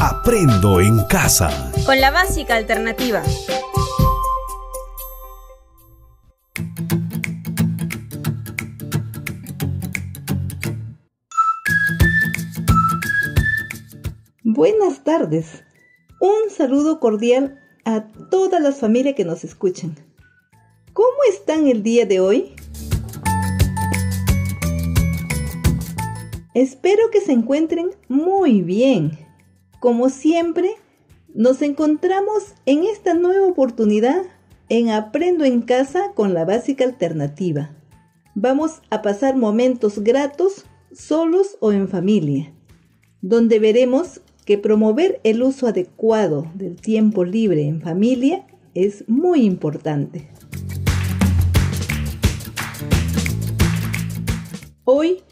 Aprendo en casa. Con la básica alternativa. Buenas tardes. Un saludo cordial a todas las familias que nos escuchan. ¿Cómo están el día de hoy? Espero que se encuentren muy bien. Como siempre, nos encontramos en esta nueva oportunidad en Aprendo en casa con la básica alternativa. Vamos a pasar momentos gratos, solos o en familia, donde veremos que promover el uso adecuado del tiempo libre en familia es muy importante. Hoy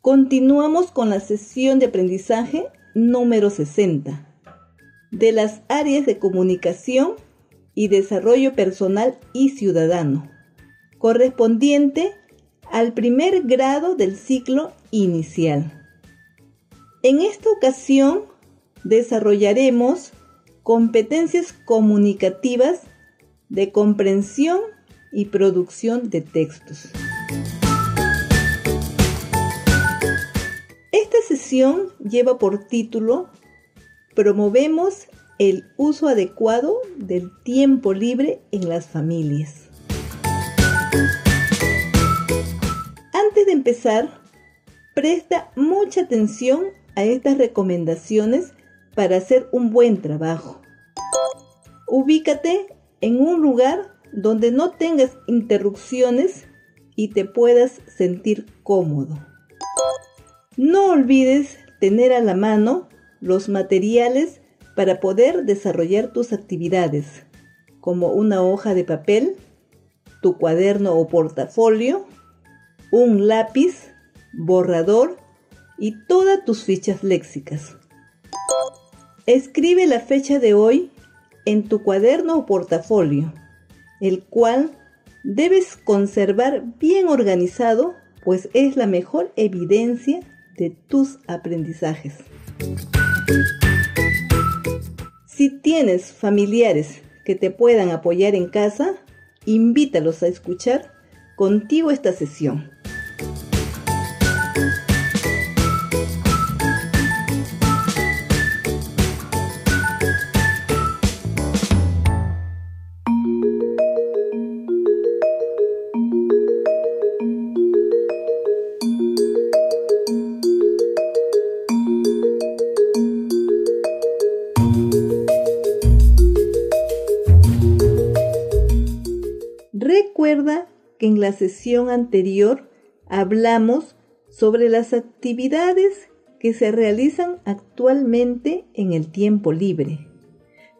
continuamos con la sesión de aprendizaje número 60 de las áreas de comunicación y desarrollo personal y ciudadano, correspondiente al primer grado del ciclo inicial. En esta ocasión desarrollaremos competencias comunicativas de comprensión y producción de textos. Lleva por título Promovemos el uso adecuado del tiempo libre en las familias. Antes de empezar, presta mucha atención a estas recomendaciones para hacer un buen trabajo. Ubícate en un lugar donde no tengas interrupciones y te puedas sentir cómodo. No olvides tener a la mano los materiales para poder desarrollar tus actividades, como una hoja de papel, tu cuaderno o portafolio, un lápiz, borrador y todas tus fichas léxicas. Escribe la fecha de hoy en tu cuaderno o portafolio, el cual debes conservar bien organizado, pues es la mejor evidencia de tus aprendizajes. Si tienes familiares que te puedan apoyar en casa, invítalos a escuchar contigo esta sesión. Recuerda que en la sesión anterior hablamos sobre las actividades que se realizan actualmente en el tiempo libre.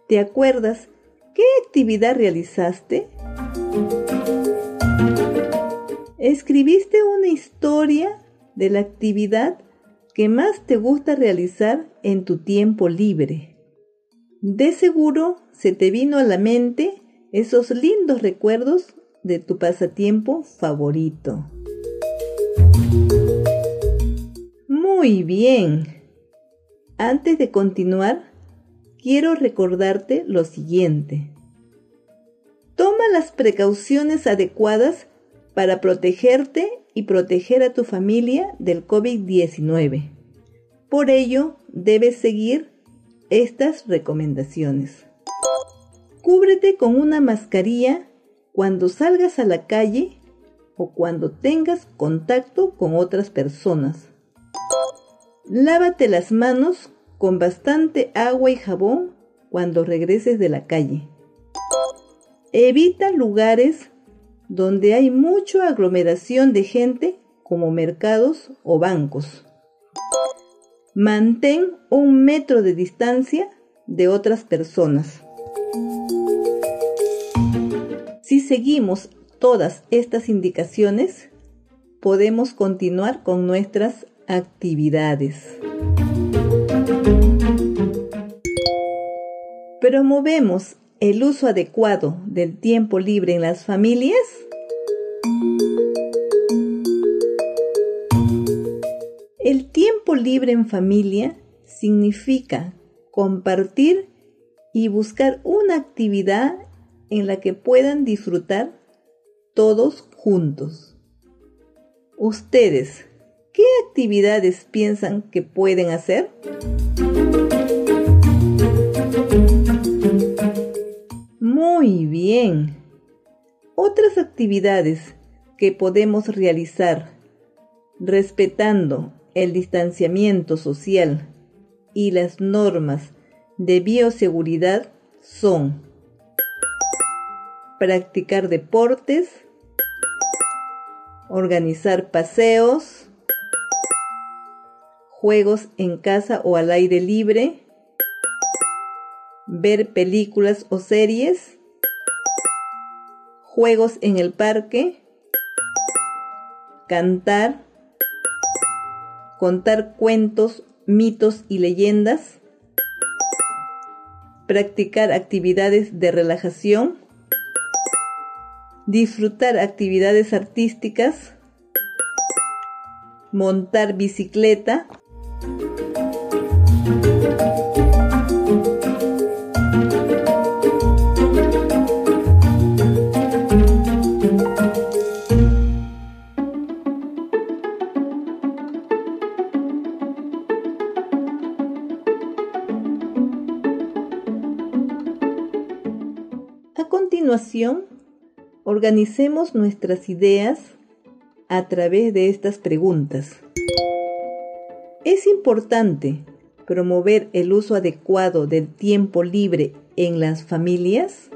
¿Te acuerdas qué actividad realizaste? ¿Escribiste una historia de la actividad que más te gusta realizar en tu tiempo libre? De seguro se te vino a la mente esos lindos recuerdos de tu pasatiempo favorito. Muy bien. Antes de continuar, quiero recordarte lo siguiente. Toma las precauciones adecuadas para protegerte y proteger a tu familia del COVID-19. Por ello, debes seguir estas recomendaciones. Cúbrete con una mascarilla cuando salgas a la calle o cuando tengas contacto con otras personas. Lávate las manos con bastante agua y jabón cuando regreses de la calle. Evita lugares donde hay mucha aglomeración de gente como mercados o bancos. Mantén un metro de distancia de otras personas. Seguimos todas estas indicaciones, podemos continuar con nuestras actividades. ¿Promovemos el uso adecuado del tiempo libre en las familias? El tiempo libre en familia significa compartir y buscar una actividad en la que puedan disfrutar todos juntos. Ustedes, ¿qué actividades piensan que pueden hacer? Muy bien. Otras actividades que podemos realizar respetando el distanciamiento social y las normas de bioseguridad son practicar deportes, organizar paseos, juegos en casa o al aire libre, ver películas o series, juegos en el parque, cantar, contar cuentos, mitos y leyendas, practicar actividades de relajación, disfrutar actividades artísticas, montar bicicleta, organicemos nuestras ideas a través de estas preguntas. ¿Es importante promover el uso adecuado del tiempo libre en las familias?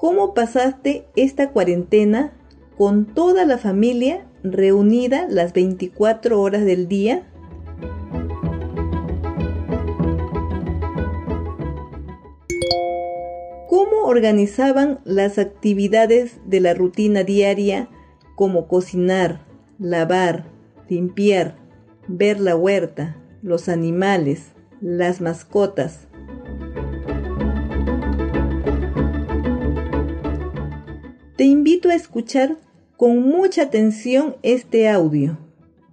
¿Cómo pasaste esta cuarentena con toda la familia reunida las 24 horas del día? Organizaban las actividades de la rutina diaria como cocinar, lavar, limpiar, ver la huerta, los animales, las mascotas. Te invito a escuchar con mucha atención este audio.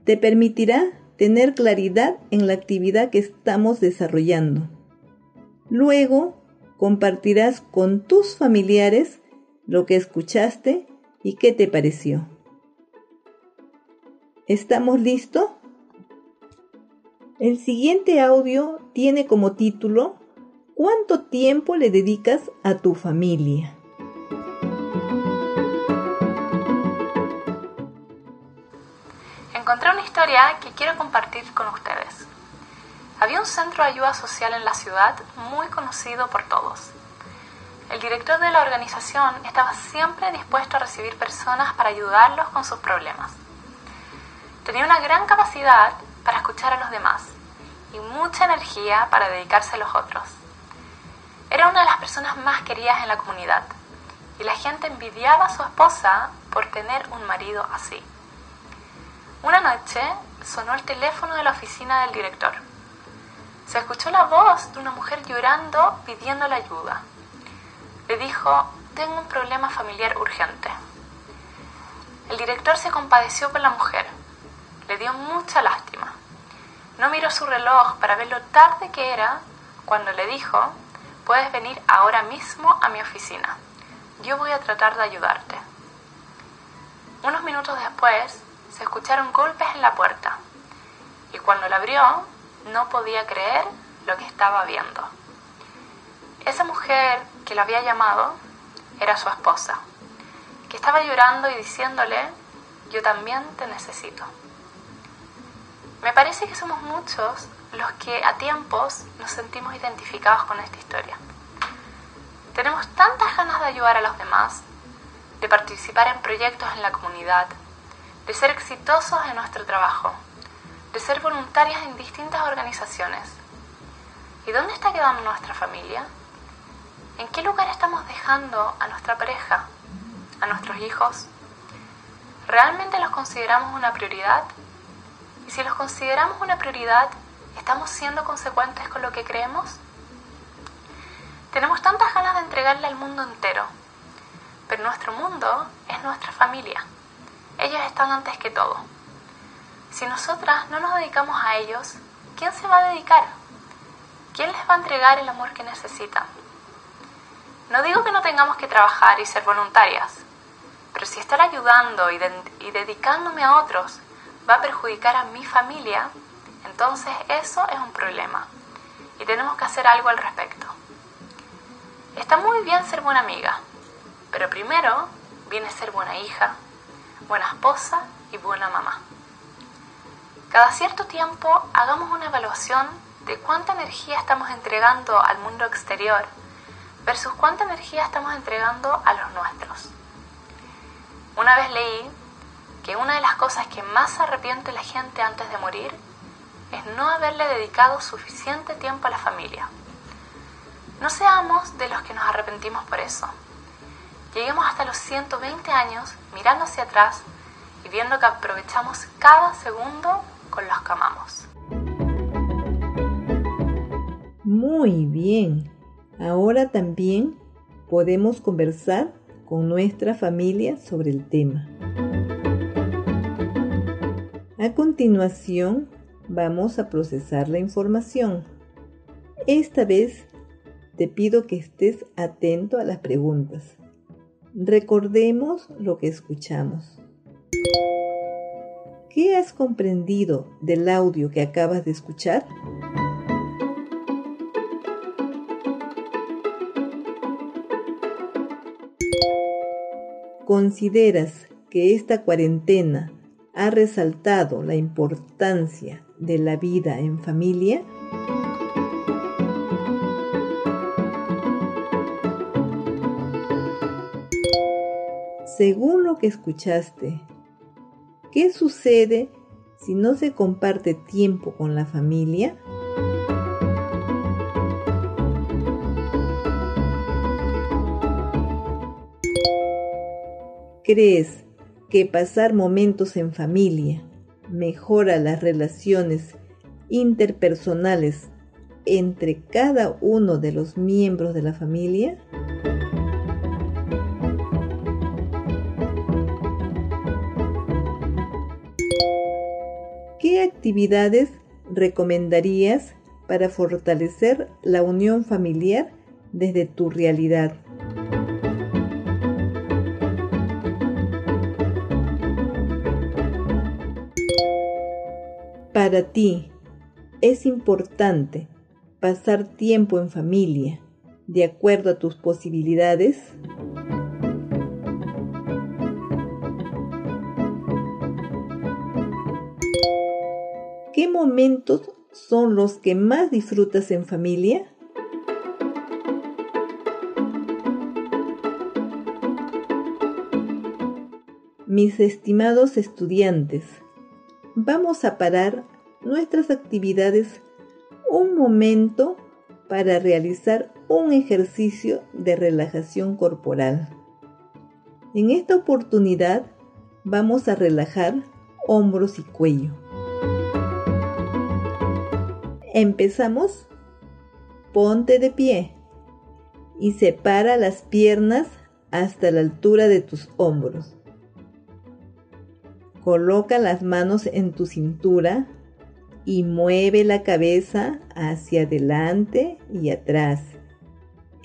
Te permitirá tener claridad en la actividad que estamos desarrollando. Luego compartirás con tus familiares lo que escuchaste y qué te pareció. ¿Estamos listos? El siguiente audio tiene como título ¿Cuánto tiempo le dedicas a tu familia? Encontré una historia que quiero compartir con ustedes. Había un centro de ayuda social en la ciudad muy conocido por todos. El director de la organización estaba siempre dispuesto a recibir personas para ayudarlos con sus problemas. Tenía una gran capacidad para escuchar a los demás y mucha energía para dedicarse a los otros. Era una de las personas más queridas en la comunidad y la gente envidiaba a su esposa por tener un marido así. Una noche sonó el teléfono de la oficina del director se escuchó la voz de una mujer llorando pidiéndole ayuda. Le dijo, tengo un problema familiar urgente. El director se compadeció con la mujer. Le dio mucha lástima. No miró su reloj para ver lo tarde que era cuando le dijo, puedes venir ahora mismo a mi oficina. Yo voy a tratar de ayudarte. Unos minutos después se escucharon golpes en la puerta y cuando la abrió no podía creer lo que estaba viendo. Esa mujer que la había llamado era su esposa, que estaba llorando y diciéndole, yo también te necesito. Me parece que somos muchos los que a tiempos nos sentimos identificados con esta historia. Tenemos tantas ganas de ayudar a los demás, de participar en proyectos en la comunidad, de ser exitosos en nuestro trabajo, de ser voluntarias en distintas organizaciones. ¿Y dónde está quedando nuestra familia? ¿En qué lugar estamos dejando a nuestra pareja, a nuestros hijos? ¿Realmente los consideramos una prioridad? Y si los consideramos una prioridad, ¿estamos siendo consecuentes con lo que creemos? Tenemos tantas ganas de entregarle al mundo entero, pero nuestro mundo es nuestra familia. Ellos están antes que todo. Si nosotras no nos dedicamos a ellos, ¿quién se va a dedicar? ¿Quién les va a entregar el amor que necesitan? No digo que no tengamos que trabajar y ser voluntarias, pero si estar ayudando y, y dedicándome a otros va a perjudicar a mi familia, entonces eso es un problema y tenemos que hacer algo al respecto. Está muy bien ser buena amiga, pero primero viene ser buena hija, buena esposa y buena mamá. Cada cierto tiempo hagamos una evaluación de cuánta energía estamos entregando al mundo exterior versus cuánta energía estamos entregando a los nuestros. Una vez leí que una de las cosas que más arrepiente la gente antes de morir es no haberle dedicado suficiente tiempo a la familia. No seamos de los que nos arrepentimos por eso. Lleguemos hasta los 120 años mirando hacia atrás y viendo que aprovechamos cada segundo con los que. Muy bien. Ahora también podemos conversar con nuestra familia sobre el tema. A continuación, vamos a procesar la información. Esta vez te pido que estés atento a las preguntas. Recordemos lo que escuchamos. ¿Qué has comprendido del audio que acabas de escuchar? ¿Consideras que esta cuarentena ha resaltado la importancia de la vida en familia? Según lo que escuchaste, ¿qué sucede si no se comparte tiempo con la familia? ¿Crees que pasar momentos en familia mejora las relaciones interpersonales entre cada uno de los miembros de la familia? ¿Qué actividades recomendarías para fortalecer la unión familiar desde tu realidad? Para ti es importante pasar tiempo en familia de acuerdo a tus posibilidades. ¿Qué momentos son los que más disfrutas en familia? Mis estimados estudiantes, vamos a parar nuestras actividades un momento para realizar un ejercicio de relajación corporal. En esta oportunidad vamos a relajar hombros y cuello. Empezamos. Ponte de pie y separa las piernas hasta la altura de tus hombros. Coloca las manos en tu cintura y mueve la cabeza hacia adelante y atrás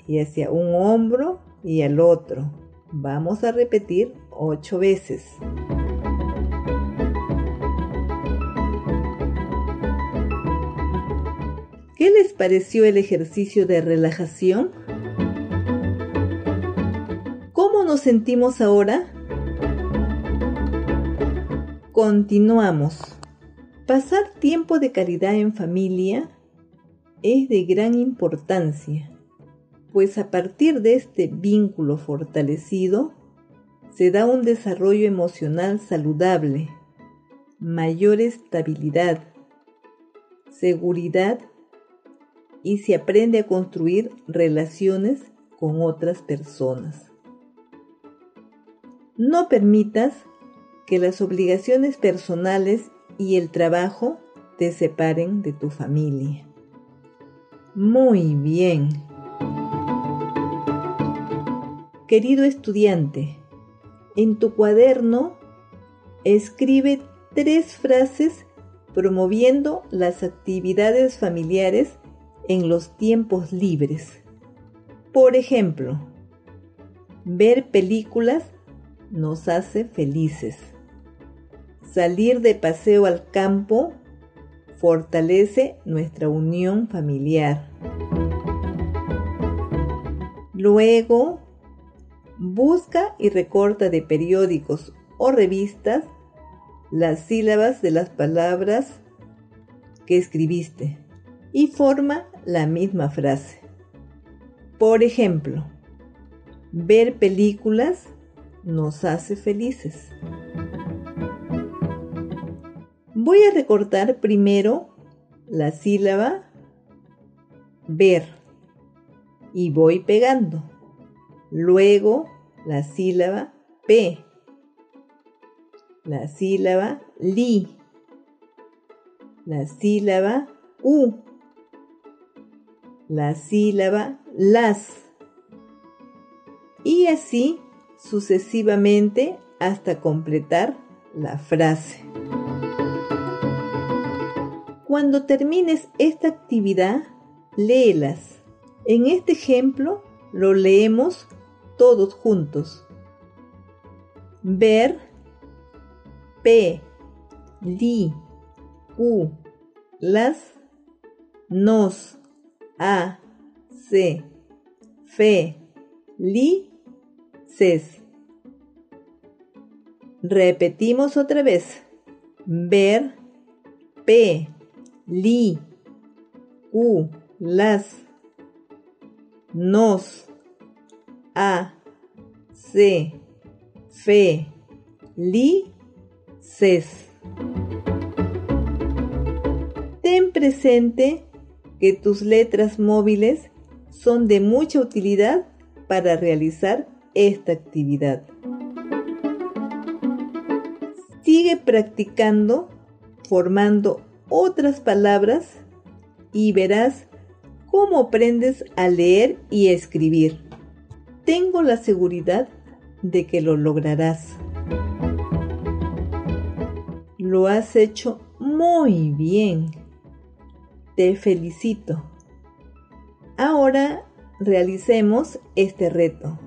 y hacia un hombro y al otro. Vamos a repetir ocho veces. ¿Qué les pareció el ejercicio de relajación? ¿Cómo nos sentimos ahora? Continuamos. Pasar tiempo de calidad en familia es de gran importancia, pues a partir de este vínculo fortalecido se da un desarrollo emocional saludable, mayor estabilidad, seguridad y se aprende a construir relaciones con otras personas. No permitas que las obligaciones personales y el trabajo te separen de tu familia. Muy bien. Querido estudiante, en tu cuaderno escribe tres frases promoviendo las actividades familiares en los tiempos libres. Por ejemplo, ver películas nos hace felices. Salir de paseo al campo fortalece nuestra unión familiar. Luego, busca y recorta de periódicos o revistas las sílabas de las palabras que escribiste y forma la misma frase. Por ejemplo, ver películas nos hace felices. Voy a recortar primero la sílaba ver y voy pegando. Luego la sílaba P, la sílaba li, la sílaba u, la sílaba las y así sucesivamente hasta completar la frase. Cuando termines esta actividad, léelas. En este ejemplo lo leemos todos juntos. Ver, P, li, u, las, nos, a, se, fe, li, ses. Repetimos otra vez. Ver, P, li, u, las, nos, a, se, fe, li, ses. Ten presente que tus letras móviles son de mucha utilidad para realizar esta actividad. Sigue practicando formando otras palabras y verás cómo aprendes a leer y escribir. Tengo la seguridad de que lo lograrás. Lo has hecho muy bien. Te felicito. Ahora realicemos este reto.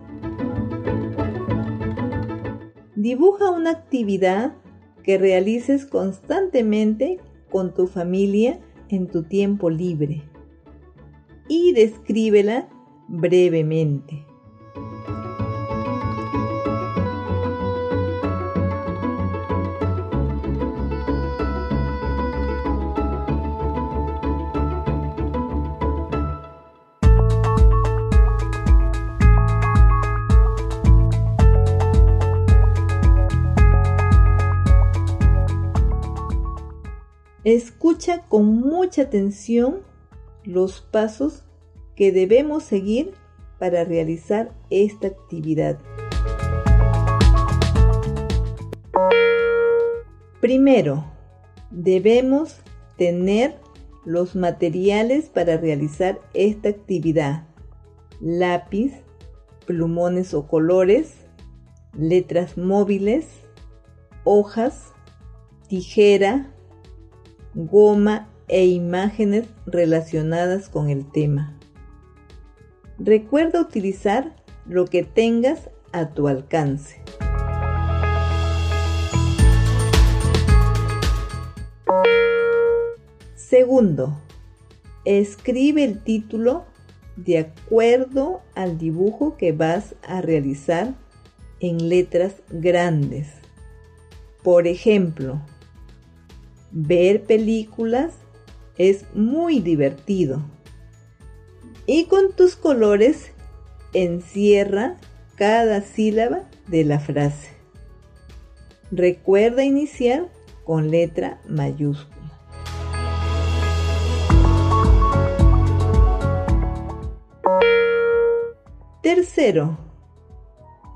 Dibuja una actividad que realices constantemente con tu familia en tu tiempo libre y descríbela brevemente. Con mucha atención los pasos que debemos seguir para realizar esta actividad. Primero, debemos tener los materiales para realizar esta actividad. Lápiz, plumones o colores, letras móviles, hojas, tijera, goma e imágenes relacionadas con el tema. Recuerda utilizar lo que tengas a tu alcance. Segundo, escribe el título de acuerdo al dibujo que vas a realizar en letras grandes. Por ejemplo, Ver películas es muy divertido. Y con tus colores encierra cada sílaba de la frase. Recuerda iniciar con letra mayúscula. Tercero,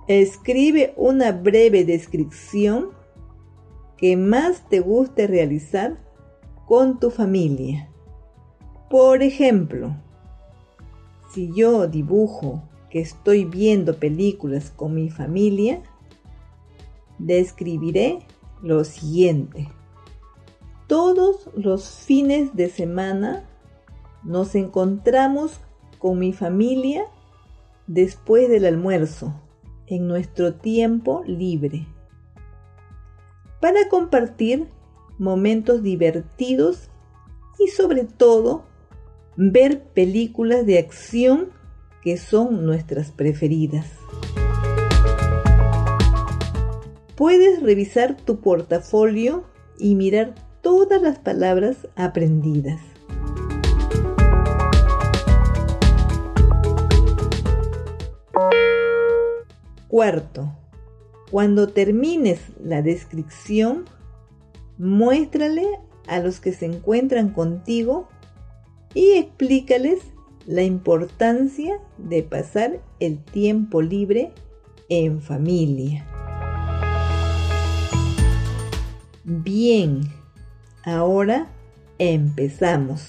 escribe una breve descripción que más te guste realizar con tu familia. Por ejemplo, si yo dibujo que estoy viendo películas con mi familia, describiré lo siguiente. Todos los fines de semana nos encontramos con mi familia después del almuerzo, en nuestro tiempo libre, para compartir momentos divertidos y sobre todo ver películas de acción que son nuestras preferidas. Puedes revisar tu portafolio y mirar todas las palabras aprendidas. Cuarto, cuando termines la descripción, muéstrale a los que se encuentran contigo y explícales la importancia de pasar el tiempo libre en familia. Bien, ahora empezamos.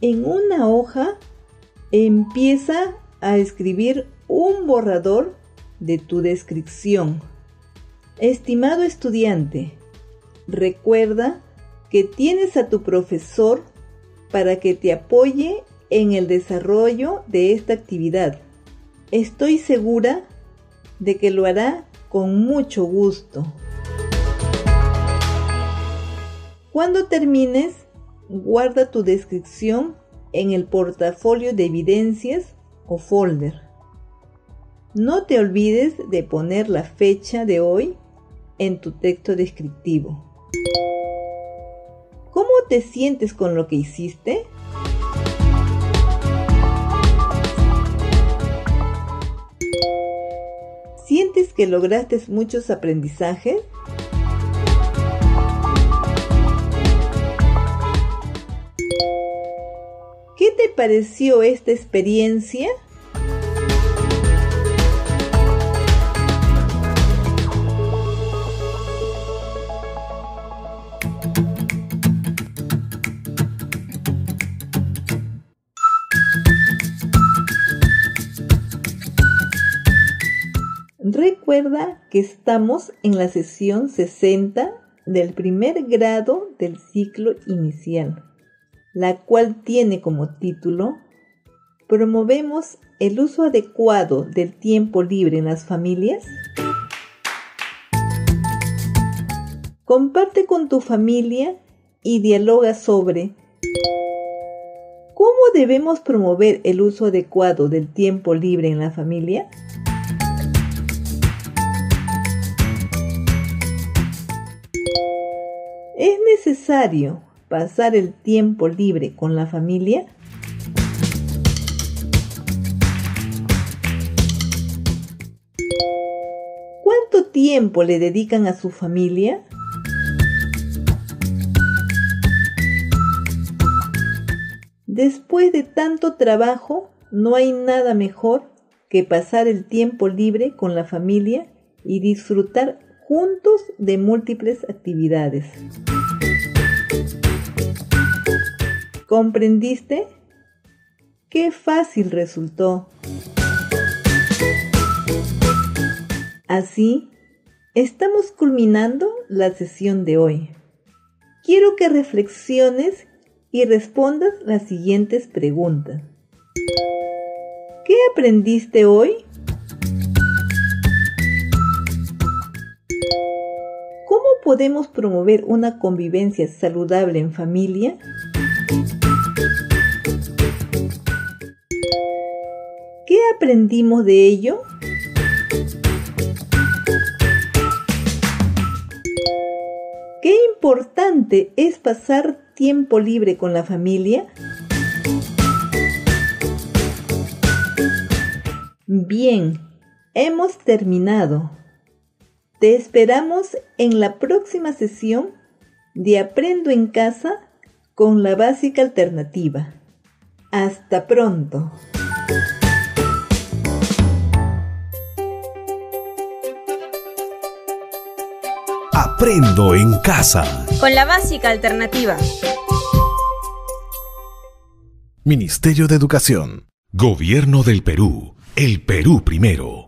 En una hoja empieza a escribir un borrador de tu descripción. Estimado estudiante, recuerda que tienes a tu profesor para que te apoye en el desarrollo de esta actividad. Estoy segura de que lo hará con mucho gusto. Cuando termines, guarda tu descripción en el portafolio de evidencias o folder. No te olvides de poner la fecha de hoy en tu texto descriptivo. ¿Cómo te sientes con lo que hiciste? ¿Sientes que lograste muchos aprendizajes? ¿Qué te pareció esta experiencia? Recuerda que estamos en la sesión 60 del primer grado del ciclo inicial la cual tiene como título ¿Promovemos el uso adecuado del tiempo libre en las familias? Comparte con tu familia y dialoga sobre ¿Cómo debemos promover el uso adecuado del tiempo libre en la familia? Necesario pasar el tiempo libre con la familia? ¿Cuánto tiempo le dedican a su familia? Después de tanto trabajo, no hay nada mejor que pasar el tiempo libre con la familia y disfrutar juntos de múltiples actividades. ¿Comprendiste? ¡Qué fácil resultó! Así, estamos culminando la sesión de hoy. Quiero que reflexiones y respondas las siguientes preguntas. ¿Qué aprendiste hoy? Podemos promover una convivencia saludable en familia? ¿Qué aprendimos de ello? ¿Qué importante es pasar tiempo libre con la familia? Bien, hemos terminado. Te esperamos en la próxima sesión de Aprendo en casa con la básica alternativa. Hasta pronto. Aprendo en casa. Con la básica alternativa. Ministerio de Educación. Gobierno del Perú. El Perú primero.